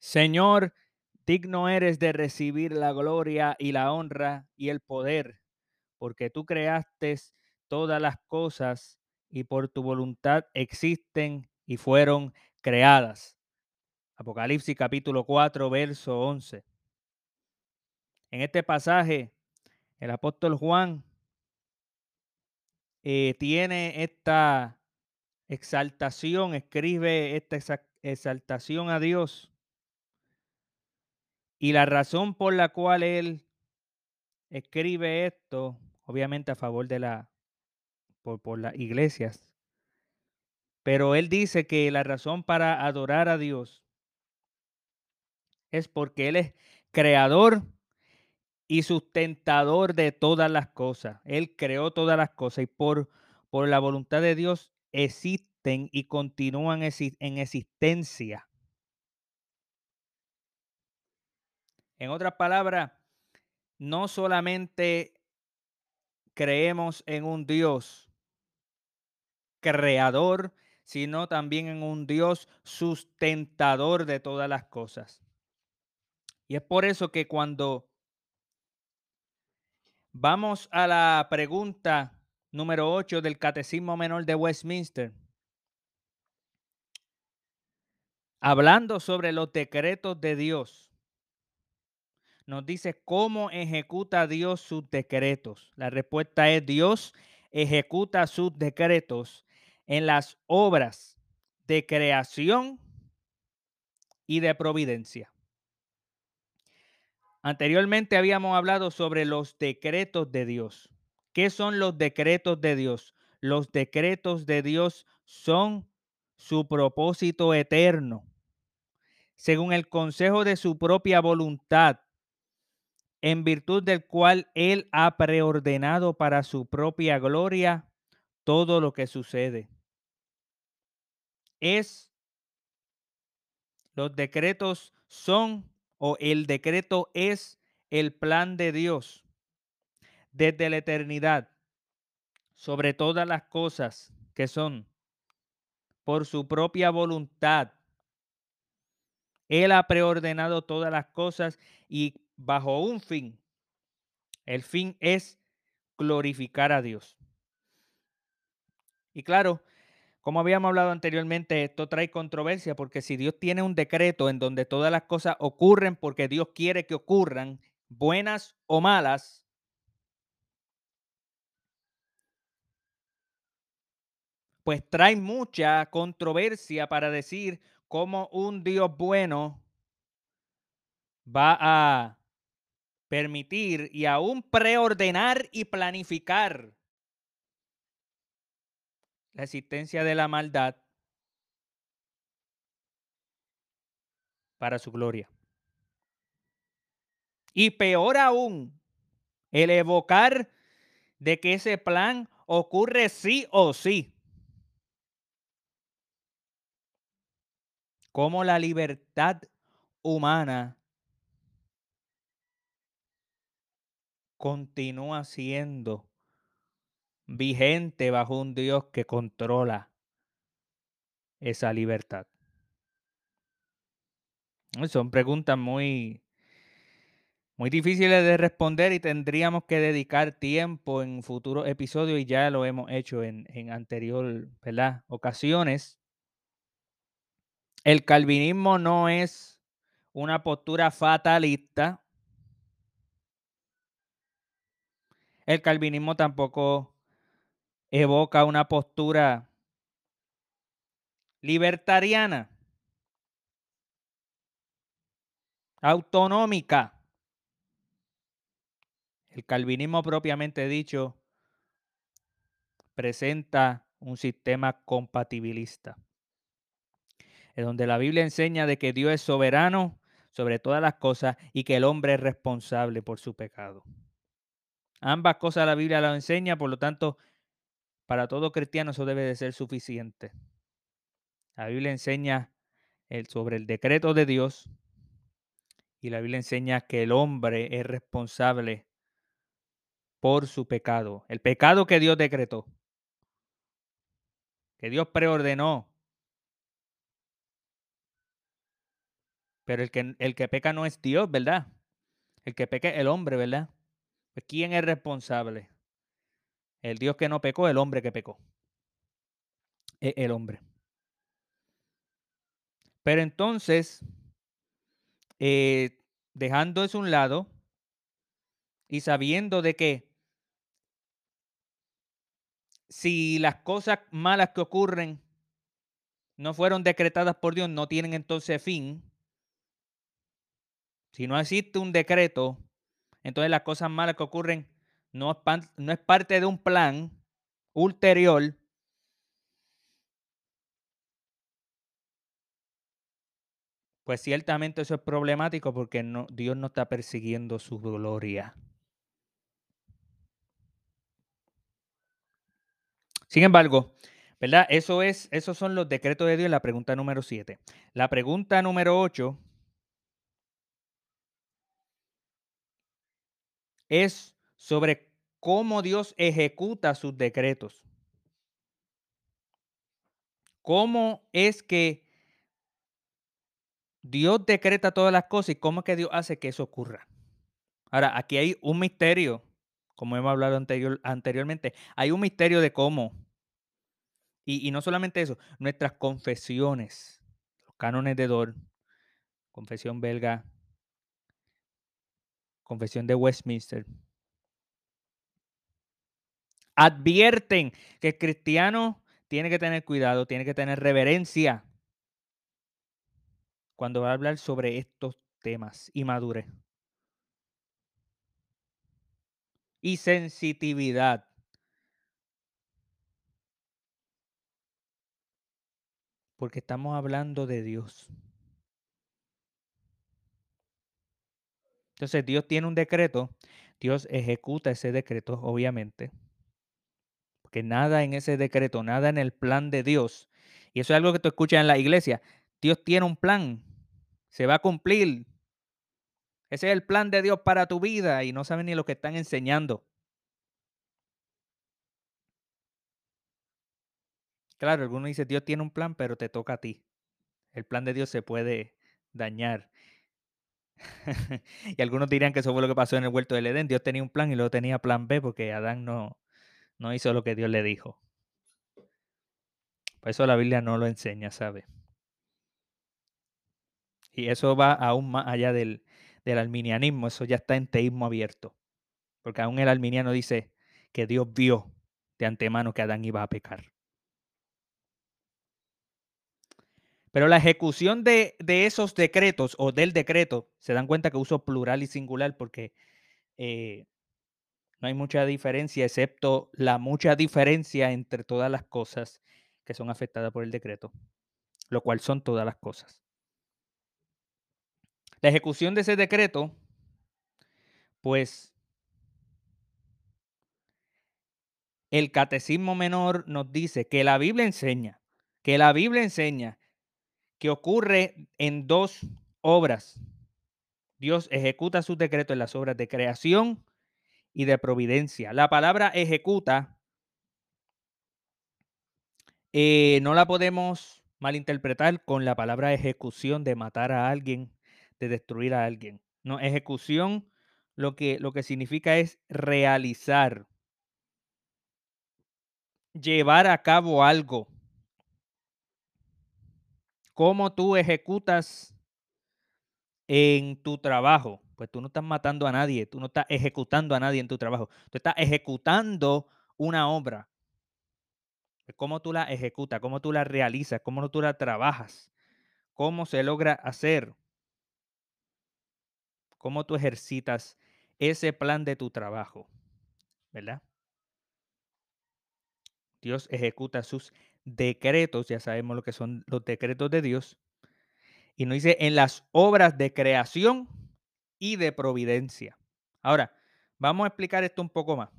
Señor, digno eres de recibir la gloria y la honra y el poder, porque tú creaste todas las cosas y por tu voluntad existen y fueron creadas. Apocalipsis capítulo 4, verso 11. En este pasaje, el apóstol Juan eh, tiene esta exaltación, escribe esta exaltación a Dios y la razón por la cual él escribe esto, obviamente a favor de la, por, por las iglesias, pero él dice que la razón para adorar a Dios es porque Él es creador y sustentador de todas las cosas. Él creó todas las cosas y por, por la voluntad de Dios existen y continúan en existencia. En otras palabras, no solamente creemos en un Dios creador, sino también en un Dios sustentador de todas las cosas. Y es por eso que cuando vamos a la pregunta número 8 del Catecismo Menor de Westminster, hablando sobre los decretos de Dios, nos dice cómo ejecuta Dios sus decretos. La respuesta es Dios ejecuta sus decretos en las obras de creación y de providencia. Anteriormente habíamos hablado sobre los decretos de Dios. ¿Qué son los decretos de Dios? Los decretos de Dios son su propósito eterno, según el consejo de su propia voluntad en virtud del cual Él ha preordenado para su propia gloria todo lo que sucede. Es, los decretos son, o el decreto es el plan de Dios desde la eternidad sobre todas las cosas que son por su propia voluntad. Él ha preordenado todas las cosas y bajo un fin. El fin es glorificar a Dios. Y claro, como habíamos hablado anteriormente, esto trae controversia porque si Dios tiene un decreto en donde todas las cosas ocurren porque Dios quiere que ocurran, buenas o malas, pues trae mucha controversia para decir cómo un Dios bueno va a permitir y aún preordenar y planificar la existencia de la maldad para su gloria. Y peor aún, el evocar de que ese plan ocurre sí o sí. Como la libertad humana continúa siendo vigente bajo un Dios que controla esa libertad? Son preguntas muy, muy difíciles de responder y tendríamos que dedicar tiempo en futuros episodios y ya lo hemos hecho en, en anterior ocasiones. El calvinismo no es una postura fatalista El calvinismo tampoco evoca una postura libertariana, autonómica. El calvinismo propiamente dicho presenta un sistema compatibilista, en donde la Biblia enseña de que Dios es soberano sobre todas las cosas y que el hombre es responsable por su pecado. Ambas cosas la Biblia lo enseña, por lo tanto, para todo cristiano eso debe de ser suficiente. La Biblia enseña el, sobre el decreto de Dios y la Biblia enseña que el hombre es responsable por su pecado, el pecado que Dios decretó, que Dios preordenó. Pero el que, el que peca no es Dios, ¿verdad? El que peca es el hombre, ¿verdad? ¿Quién es responsable? El Dios que no pecó, el hombre que pecó. El hombre. Pero entonces, eh, dejando eso a un lado y sabiendo de que si las cosas malas que ocurren no fueron decretadas por Dios, no tienen entonces fin. Si no existe un decreto, entonces las cosas malas que ocurren no es, parte de un plan ulterior. Pues ciertamente eso es problemático porque Dios no está persiguiendo su gloria. Sin embargo, ¿verdad? Eso es, esos son los decretos de Dios, la pregunta número 7. La pregunta número 8 es sobre cómo Dios ejecuta sus decretos. ¿Cómo es que Dios decreta todas las cosas y cómo es que Dios hace que eso ocurra? Ahora, aquí hay un misterio, como hemos hablado anterior, anteriormente, hay un misterio de cómo. Y, y, no solamente eso, nuestras confesiones, los cánones de Dor, confesión belga, confesión de Westminster, advierten que el cristiano tiene que tener cuidado, tiene que tener reverencia cuando va a hablar sobre estos temas y madurez. Y sensitividad. Porque estamos hablando de Dios. Entonces Dios tiene un decreto, Dios ejecuta ese decreto, obviamente. Porque nada en ese decreto, nada en el plan de Dios, y eso es algo que tú escuchas en la iglesia, Dios tiene un plan, se va a cumplir. Ese es el plan de Dios para tu vida y no saben ni lo que están enseñando. Claro, algunos dicen, Dios tiene un plan, pero te toca a ti. El plan de Dios se puede dañar. y algunos dirían que eso fue lo que pasó en el huerto del Edén. Dios tenía un plan y luego tenía plan B porque Adán no, no hizo lo que Dios le dijo. Por eso la Biblia no lo enseña, ¿sabe? Y eso va aún más allá del, del alminianismo, eso ya está en teísmo abierto. Porque aún el alminiano dice que Dios vio de antemano que Adán iba a pecar. Pero la ejecución de, de, esos decretos o del decreto, se dan cuenta que uso plural y singular porque eh, no hay mucha diferencia, excepto la mucha diferencia entre todas las cosas que son afectadas por el decreto, lo cual son todas las cosas. La ejecución de ese decreto, pues el catecismo menor nos dice que la Biblia enseña, que la Biblia enseña que ocurre en dos obras. Dios ejecuta sus decretos en las obras de creación y de providencia. La palabra ejecuta eh, no la podemos malinterpretar con la palabra ejecución de matar a alguien, de destruir a alguien. No, ejecución lo que, lo que significa es realizar, llevar a cabo algo. ¿Cómo tú ejecutas en tu trabajo? Pues tú no estás matando a nadie, tú no estás ejecutando a nadie en tu trabajo, tú estás ejecutando una obra. ¿Cómo tú la ejecutas? ¿Cómo tú la realizas? ¿Cómo tú la trabajas? ¿Cómo se logra hacer? ¿Cómo tú ejercitas ese plan de tu trabajo? ¿Verdad? Dios ejecuta sus decretos, ya sabemos lo que son los decretos de Dios, y nos dice en las obras de creación y de providencia. Ahora, vamos a explicar esto un poco más.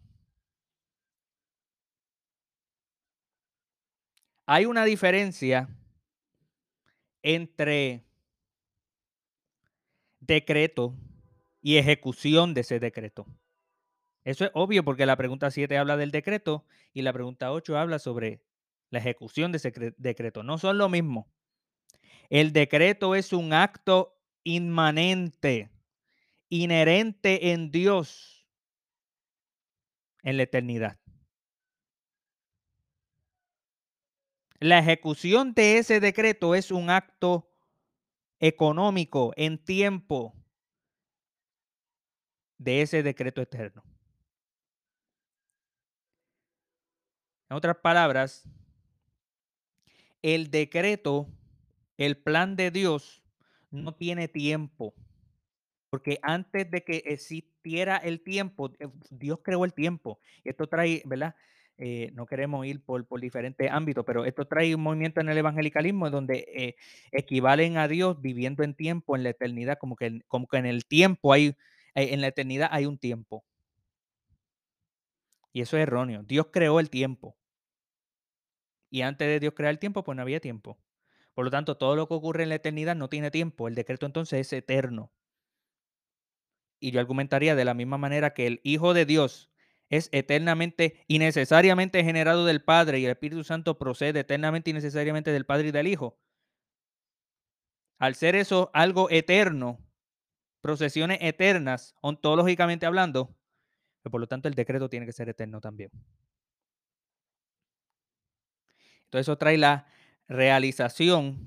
Hay una diferencia entre decreto y ejecución de ese decreto. Eso es obvio porque la pregunta 7 habla del decreto y la pregunta 8 habla sobre la ejecución de ese decreto. No son lo mismo. El decreto es un acto inmanente, inherente en Dios en la eternidad. La ejecución de ese decreto es un acto económico en tiempo de ese decreto eterno. En otras palabras, el decreto, el plan de Dios no tiene tiempo. Porque antes de que existiera el tiempo, eh, Dios creó el tiempo. Esto trae, ¿verdad? Eh, no queremos ir por, por, diferentes ámbitos, pero esto trae un movimiento en el evangelicalismo donde eh, equivalen a Dios viviendo en tiempo, en la eternidad, como que, como que en el tiempo hay, en la eternidad hay un tiempo. Y eso es erróneo. Dios creó el tiempo. Y antes de Dios crear el tiempo, pues no había tiempo. Por lo tanto, todo lo que ocurre en la eternidad no tiene tiempo. El decreto entonces es eterno. Y yo argumentaría de la misma manera que el Hijo de Dios es eternamente y necesariamente generado del Padre y el Espíritu Santo procede eternamente y necesariamente del Padre y del Hijo. Al ser eso algo eterno, procesiones eternas, ontológicamente hablando, pues por lo tanto el decreto tiene que ser eterno también. Entonces eso trae la realización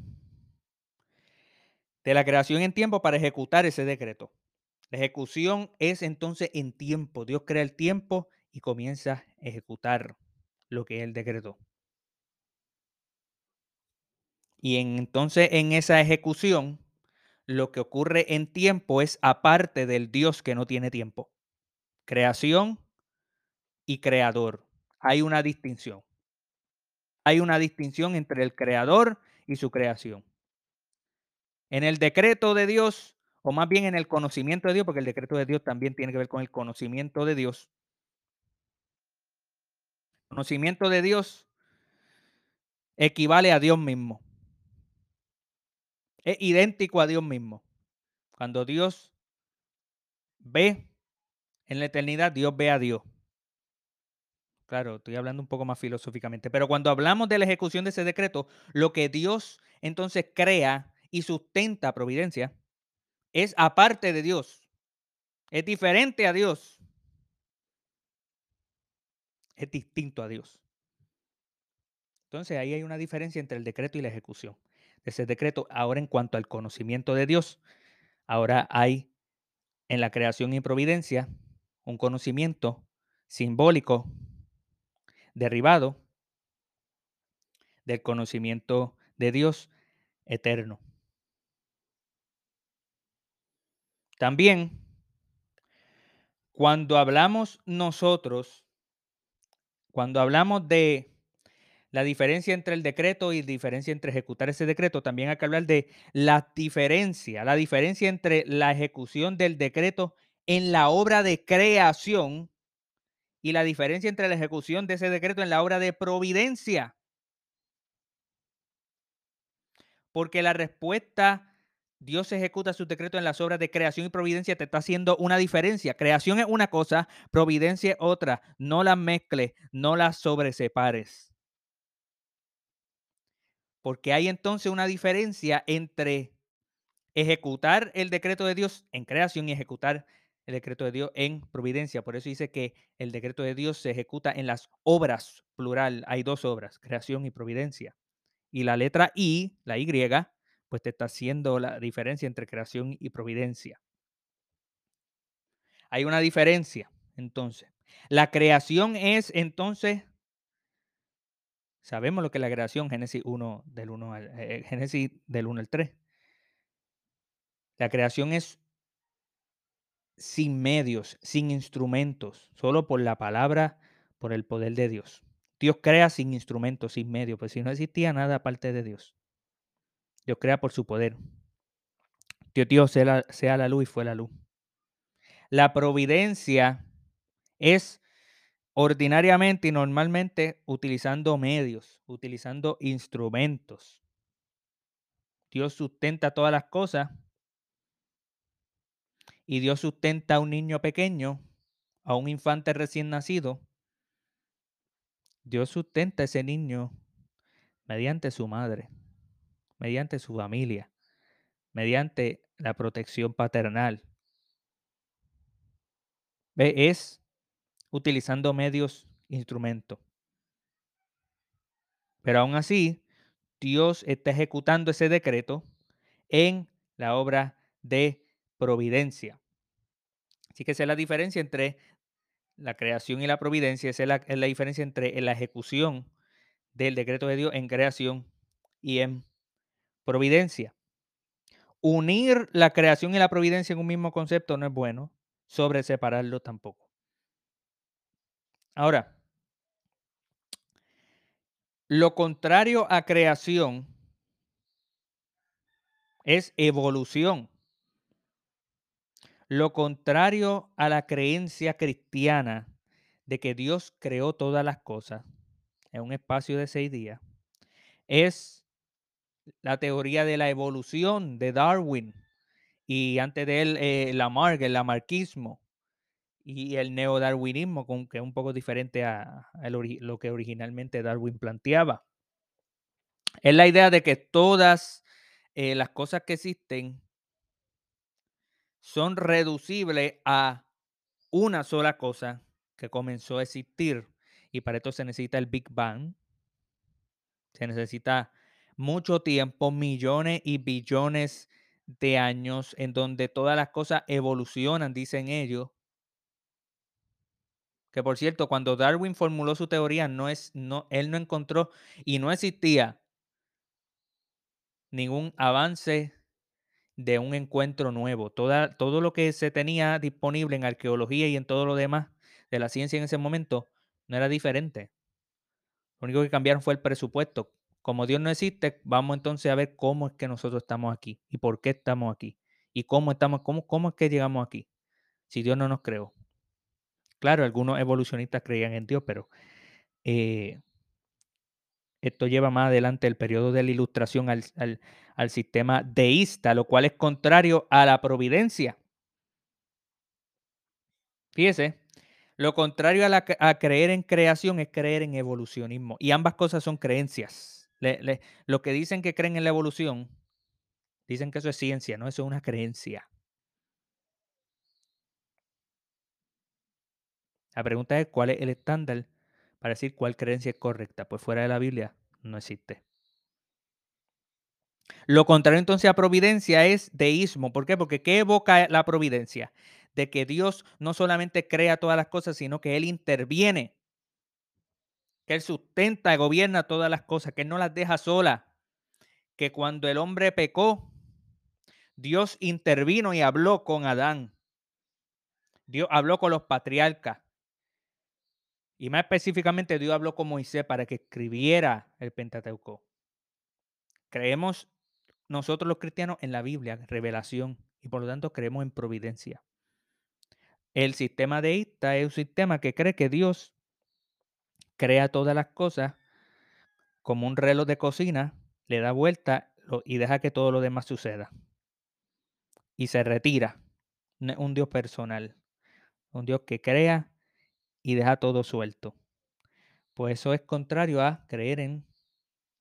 de la creación en tiempo para ejecutar ese decreto. La ejecución es entonces en tiempo. Dios crea el tiempo y comienza a ejecutar lo que Él decretó. Y entonces en esa ejecución, lo que ocurre en tiempo es aparte del Dios que no tiene tiempo. Creación y creador. Hay una distinción. Hay una distinción entre el creador y su creación. En el decreto de Dios, o más bien en el conocimiento de Dios, porque el decreto de Dios también tiene que ver con el conocimiento de Dios. Conocimiento de Dios equivale a Dios mismo. Es idéntico a Dios mismo. Cuando Dios ve en la eternidad, Dios ve a Dios. Claro, estoy hablando un poco más filosóficamente, pero cuando hablamos de la ejecución de ese decreto, lo que Dios entonces crea y sustenta providencia es aparte de Dios. Es diferente a Dios. Es distinto a Dios. Entonces ahí hay una diferencia entre el decreto y la ejecución de ese decreto. Ahora en cuanto al conocimiento de Dios, ahora hay en la creación y providencia un conocimiento simbólico derivado del conocimiento de Dios eterno. También, cuando hablamos nosotros, cuando hablamos de la diferencia entre el decreto y diferencia entre ejecutar ese decreto, también hay que hablar de la diferencia, la diferencia entre la ejecución del decreto en la obra de creación y la diferencia entre la ejecución de ese decreto en la obra de providencia. Porque la respuesta, Dios ejecuta su decreto en las obras de creación y providencia, te está haciendo una diferencia. Creación es una cosa, providencia es otra. No las mezcles, no las sobresepares. Porque hay entonces una diferencia entre ejecutar el decreto de Dios en creación y ejecutar el decreto de Dios en providencia. Por eso dice que el decreto de Dios se ejecuta en las obras, plural. Hay dos obras, creación y providencia. Y la letra I, la Y, pues te está haciendo la diferencia entre creación y providencia. Hay una diferencia, entonces. La creación es entonces, sabemos lo que es la creación, Génesis 1 del 1 al, eh, Génesis del 1 al 3. La creación es sin medios, sin instrumentos, solo por la palabra, por el poder de Dios. Dios crea sin instrumentos, sin medios, pues si no existía nada aparte de Dios. Dios crea por su poder. Dios, Dios sea, la, sea la luz y fue la luz. La providencia es ordinariamente y normalmente utilizando medios, utilizando instrumentos. Dios sustenta todas las cosas y Dios sustenta a un niño pequeño, a un infante recién nacido, Dios sustenta a ese niño mediante su madre, mediante su familia, mediante la protección paternal. Es utilizando medios, instrumentos. Pero aún así, Dios está ejecutando ese decreto en la obra de providencia. Así que esa es la diferencia entre la creación y la providencia, esa es la, es la diferencia entre la ejecución del decreto de Dios en creación y en providencia. Unir la creación y la providencia en un mismo concepto no es bueno, sobre separarlo tampoco. Ahora, lo contrario a creación es evolución. Lo contrario a la creencia cristiana de que Dios creó todas las cosas en un espacio de seis días es la teoría de la evolución de Darwin y antes de él eh, Lamarck, el lamarquismo y el neodarwinismo, que es un poco diferente a, lo que originalmente Darwin planteaba. Es la idea de que todas eh, las cosas que existen son reducibles a una sola cosa que comenzó a existir. Y para esto se necesita el Big Bang. Se necesita mucho tiempo, millones y billones de años en donde todas las cosas evolucionan, dicen ellos. Que por cierto, cuando Darwin formuló su teoría, no es, no, él no encontró y no existía ningún avance de un encuentro nuevo. Toda, todo lo que se tenía disponible en arqueología y en todo lo demás de la ciencia en ese momento no era diferente. Lo único que cambiaron fue el presupuesto. Como Dios no existe, vamos entonces a ver cómo es que nosotros estamos aquí y por qué estamos aquí y cómo estamos, cómo, cómo es que llegamos aquí, si Dios no nos creó. Claro, algunos evolucionistas creían en Dios, pero eh, esto lleva más adelante el periodo de la ilustración al, al, sistema deísta, lo cual es contrario a la providencia. Fíjese, lo contrario a, la, a, creer en creación es creer en evolucionismo. Y ambas cosas son creencias. Le, lo que dicen que creen en la evolución, dicen que eso es ciencia, no, eso es una creencia. La pregunta es cuál es el estándar para decir cuál creencia es correcta. Pues fuera de la Biblia no existe. Lo contrario entonces a providencia es deísmo. ¿Por qué? Porque ¿qué evoca la providencia? De que Dios no solamente crea todas las cosas, sino que Él interviene. Que Él sustenta y gobierna todas las cosas, que Él no las deja solas. Que cuando el hombre pecó, Dios intervino y habló con Adán. Dios habló con los patriarcas. Y más específicamente, Dios habló con Moisés para que escribiera el Pentateuco. Creemos nosotros los cristianos en la Biblia, revelación, y por lo tanto creemos en providencia. El sistema deísta es un sistema que cree que Dios crea todas las cosas como un reloj de cocina, le da vuelta y deja que todo lo demás suceda. Y se retira. Un Dios personal. Un Dios que crea y deja todo suelto. Pues eso es contrario a creer en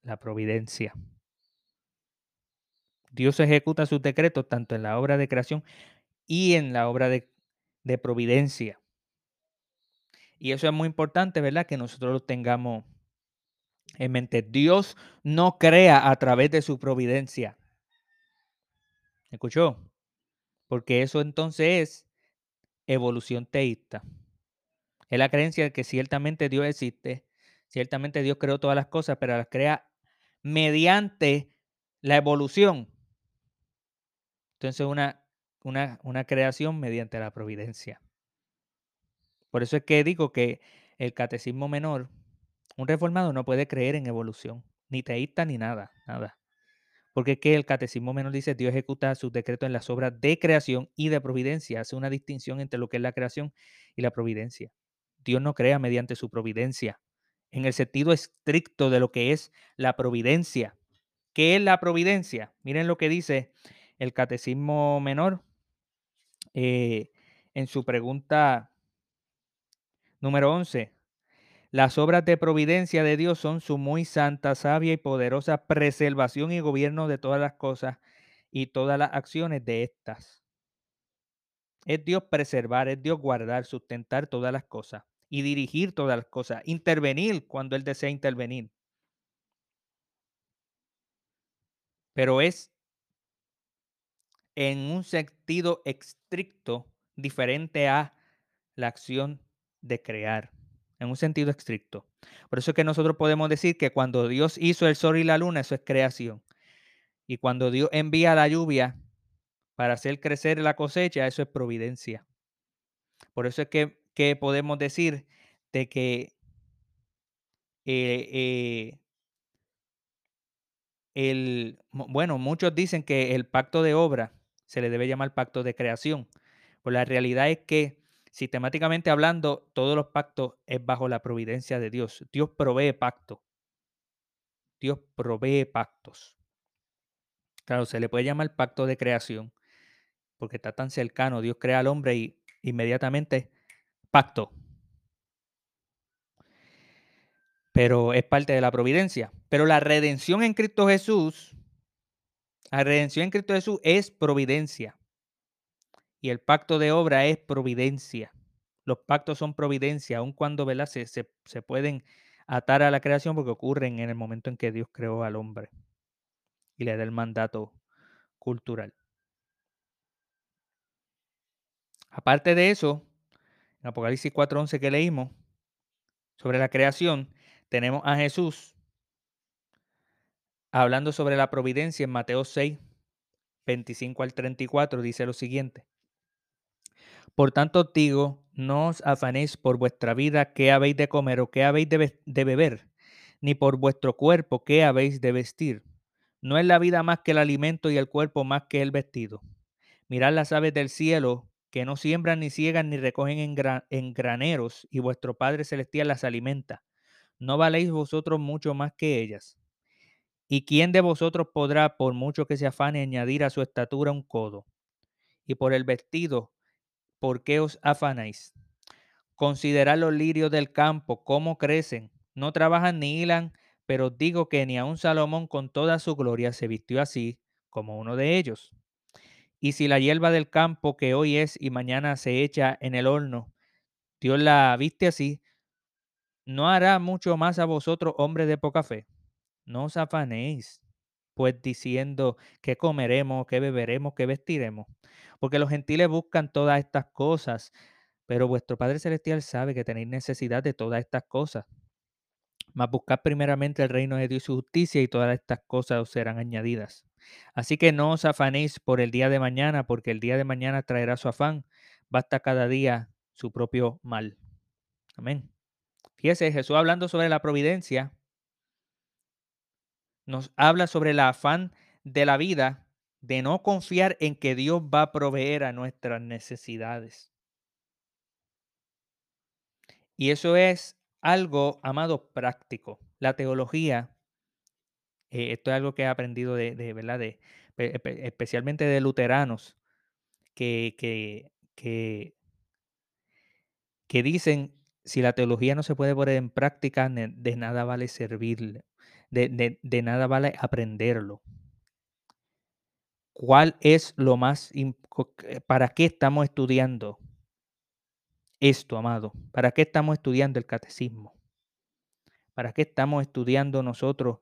la providencia. Dios ejecuta sus decretos tanto en la obra de creación y en la obra de, de providencia. Y eso es muy importante, ¿verdad? Que nosotros lo tengamos en mente. Dios no crea a través de su providencia. ¿Escuchó? Porque eso entonces es evolución teísta. Es la creencia de que ciertamente Dios existe, ciertamente Dios creó todas las cosas, pero las crea mediante la evolución. Entonces, una, una, una creación mediante la providencia. Por eso es que digo que el catecismo menor, un reformado no puede creer en evolución, ni teísta ni nada, nada. Porque es que el catecismo menor dice Dios ejecuta sus decretos en las obras de creación y de providencia. Hace una distinción entre lo que es la creación y la providencia. Dios no crea mediante su providencia, en el sentido estricto de lo que es la providencia. ¿Qué es la providencia? Miren lo que dice el Catecismo Menor eh, en su pregunta número 11. Las obras de providencia de Dios son su muy santa, sabia y poderosa preservación y gobierno de todas las cosas y todas las acciones de estas. Es Dios preservar, es Dios guardar, sustentar todas las cosas y dirigir todas las cosas, intervenir cuando Él desea intervenir. Pero es en un sentido estricto diferente a la acción de crear, en un sentido estricto. Por eso es que nosotros podemos decir que cuando Dios hizo el sol y la luna, eso es creación. Y cuando Dios envía la lluvia para hacer crecer la cosecha, eso es providencia. Por eso es que, que podemos decir de que eh, eh, el, bueno, muchos dicen que el pacto de obra se le debe llamar pacto de creación. Pues la realidad es que sistemáticamente hablando, todos los pactos es bajo la providencia de Dios. Dios provee pacto. Dios provee pactos. Claro, se le puede llamar pacto de creación porque está tan cercano. Dios crea al hombre y inmediatamente pacto. Pero es parte de la providencia. Pero la redención en Cristo Jesús, la redención en Cristo Jesús es providencia. Y el pacto de obra es providencia. Los pactos son providencia, aun cuando Se, se, se pueden atar a la creación porque ocurren en el momento en que Dios creó al hombre y le da el mandato cultural. Aparte de eso, en Apocalipsis 4.11 que leímos sobre la creación, tenemos a Jesús hablando sobre la providencia en Mateo 6, 25 al 34, dice lo siguiente. Por tanto, digo, no os afanéis por vuestra vida qué habéis de comer o qué habéis de, de beber, ni por vuestro cuerpo qué habéis de vestir. No es la vida más que el alimento y el cuerpo más que el vestido. Mirad las aves del cielo, que no siembran ni ciegan ni recogen en, graneros, y vuestro Padre Celestial las alimenta. ¿No valéis vosotros mucho más que ellas? ¿Y quién de vosotros podrá, por mucho que se afane, añadir a su estatura un codo? Y por el vestido, ¿por qué os afanáis? Considerad los lirios del campo, cómo crecen. No trabajan ni hilan, pero os digo que ni aun Salomón con toda su gloria se vistió así como uno de ellos. Y si la hierba del campo que hoy es y mañana se echa en el horno, Dios la viste así, ¿no hará mucho más a vosotros, hombres de poca fe? No os afanéis, pues diciendo qué comeremos, qué beberemos, qué vestiremos, porque los gentiles buscan todas estas cosas, pero vuestro Padre Celestial sabe que tenéis necesidad de todas estas cosas. Mas buscad primeramente el reino de Dios y su justicia y todas estas cosas os serán añadidas. Así que no os afanéis por el día de mañana, porque el día de mañana traerá su afán. Basta cada día su propio mal. Amén. Fíjese, Jesús hablando sobre la providencia, nos habla sobre el afán de la vida, de no confiar en que Dios va a proveer a nuestras necesidades. Y eso es algo, amado, práctico. La teología, eh, esto es algo que he aprendido de, ¿verdad? De, especialmente de luteranos, que, que, que, que, dicen, si la teología no se puede poner en práctica, de nada vale servirle, de, de, de nada vale aprenderlo. ¿Cuál es lo más, para qué estamos estudiando esto, amado? ¿Para qué estamos estudiando el catecismo? ¿Para qué estamos estudiando nosotros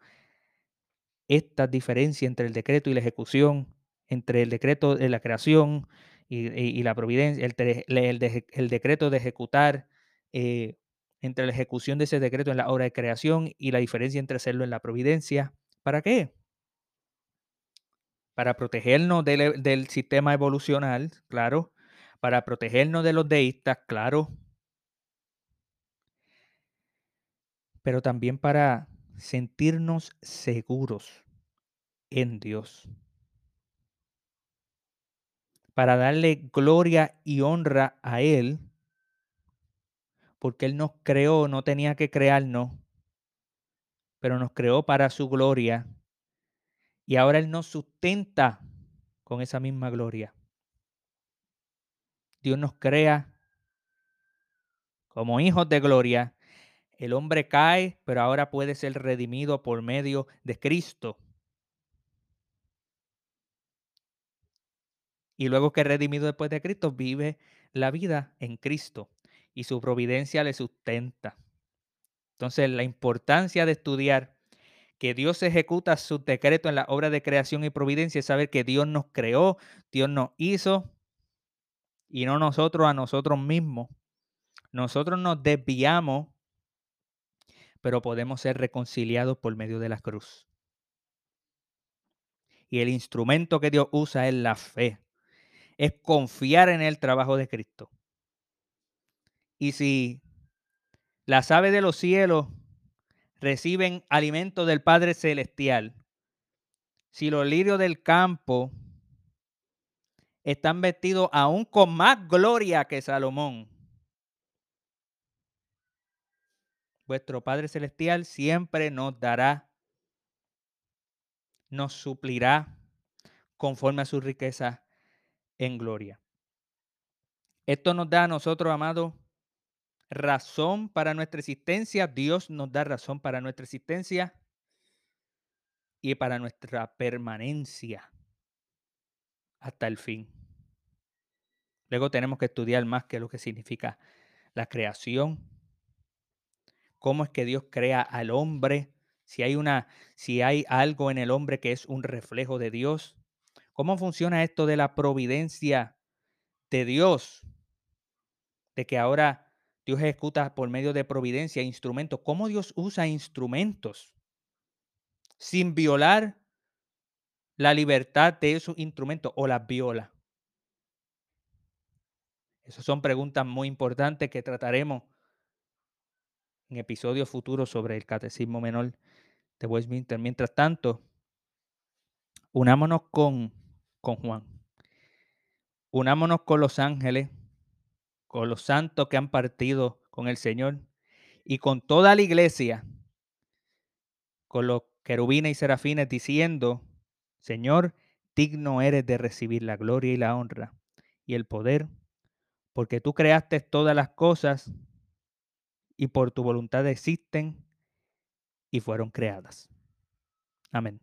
esta diferencia entre el decreto y la ejecución, entre el decreto de la creación y, la providencia, el, decreto de ejecutar, eh, entre la ejecución de ese decreto en la obra de creación y la diferencia entre hacerlo en la providencia? ¿Para qué? Para protegernos del, del sistema evolucional, claro, para protegernos de los deístas, claro, pero también para sentirnos seguros en Dios. Para darle gloria y honra a Él, porque Él nos creó, no tenía que crearnos, pero nos creó para su gloria. Y ahora Él nos sustenta con esa misma gloria. Dios nos crea como hijos de gloria. El hombre cae, pero ahora puede ser redimido por medio de Cristo. y luego que redimido después de Cristo, vive la vida en Cristo y su providencia le sustenta. Entonces, la importancia de estudiar que Dios ejecuta su decreto en la obra de creación y providencia es saber que Dios nos creó, Dios nos hizo y no nosotros a nosotros mismos. Nosotros nos desviamos, pero podemos ser reconciliados por medio de la cruz. Y el instrumento que Dios usa es la fe, es confiar en el trabajo de Cristo. Y si las aves de los cielos reciben alimento del Padre Celestial, si los lirios del campo están vestidos aún con más gloria que Salomón, vuestro Padre Celestial siempre nos dará, nos suplirá conforme a su riqueza en gloria. Esto nos da a nosotros, amados, razón para nuestra existencia, Dios nos da razón para nuestra existencia y para nuestra permanencia hasta el fin. Luego tenemos que estudiar más qué es lo que significa la creación, cómo es que Dios crea al hombre, si hay una si hay algo en el hombre que es un reflejo de Dios, cómo funciona esto de la providencia de Dios, de que ahora Dios ejecuta por medio de providencia instrumentos. ¿Cómo Dios usa instrumentos sin violar la libertad de esos instrumentos o las viola? Esas son preguntas muy importantes que trataremos en episodios futuros sobre el catecismo menor de Westminster. Mientras tanto, unámonos con, con Juan. Unámonos con los ángeles con los santos que han partido con el Señor y con toda la iglesia, con los querubines y serafines diciendo, Señor, digno eres de recibir la gloria y la honra y el poder, porque tú creaste todas las cosas y por tu voluntad existen y fueron creadas. Amén.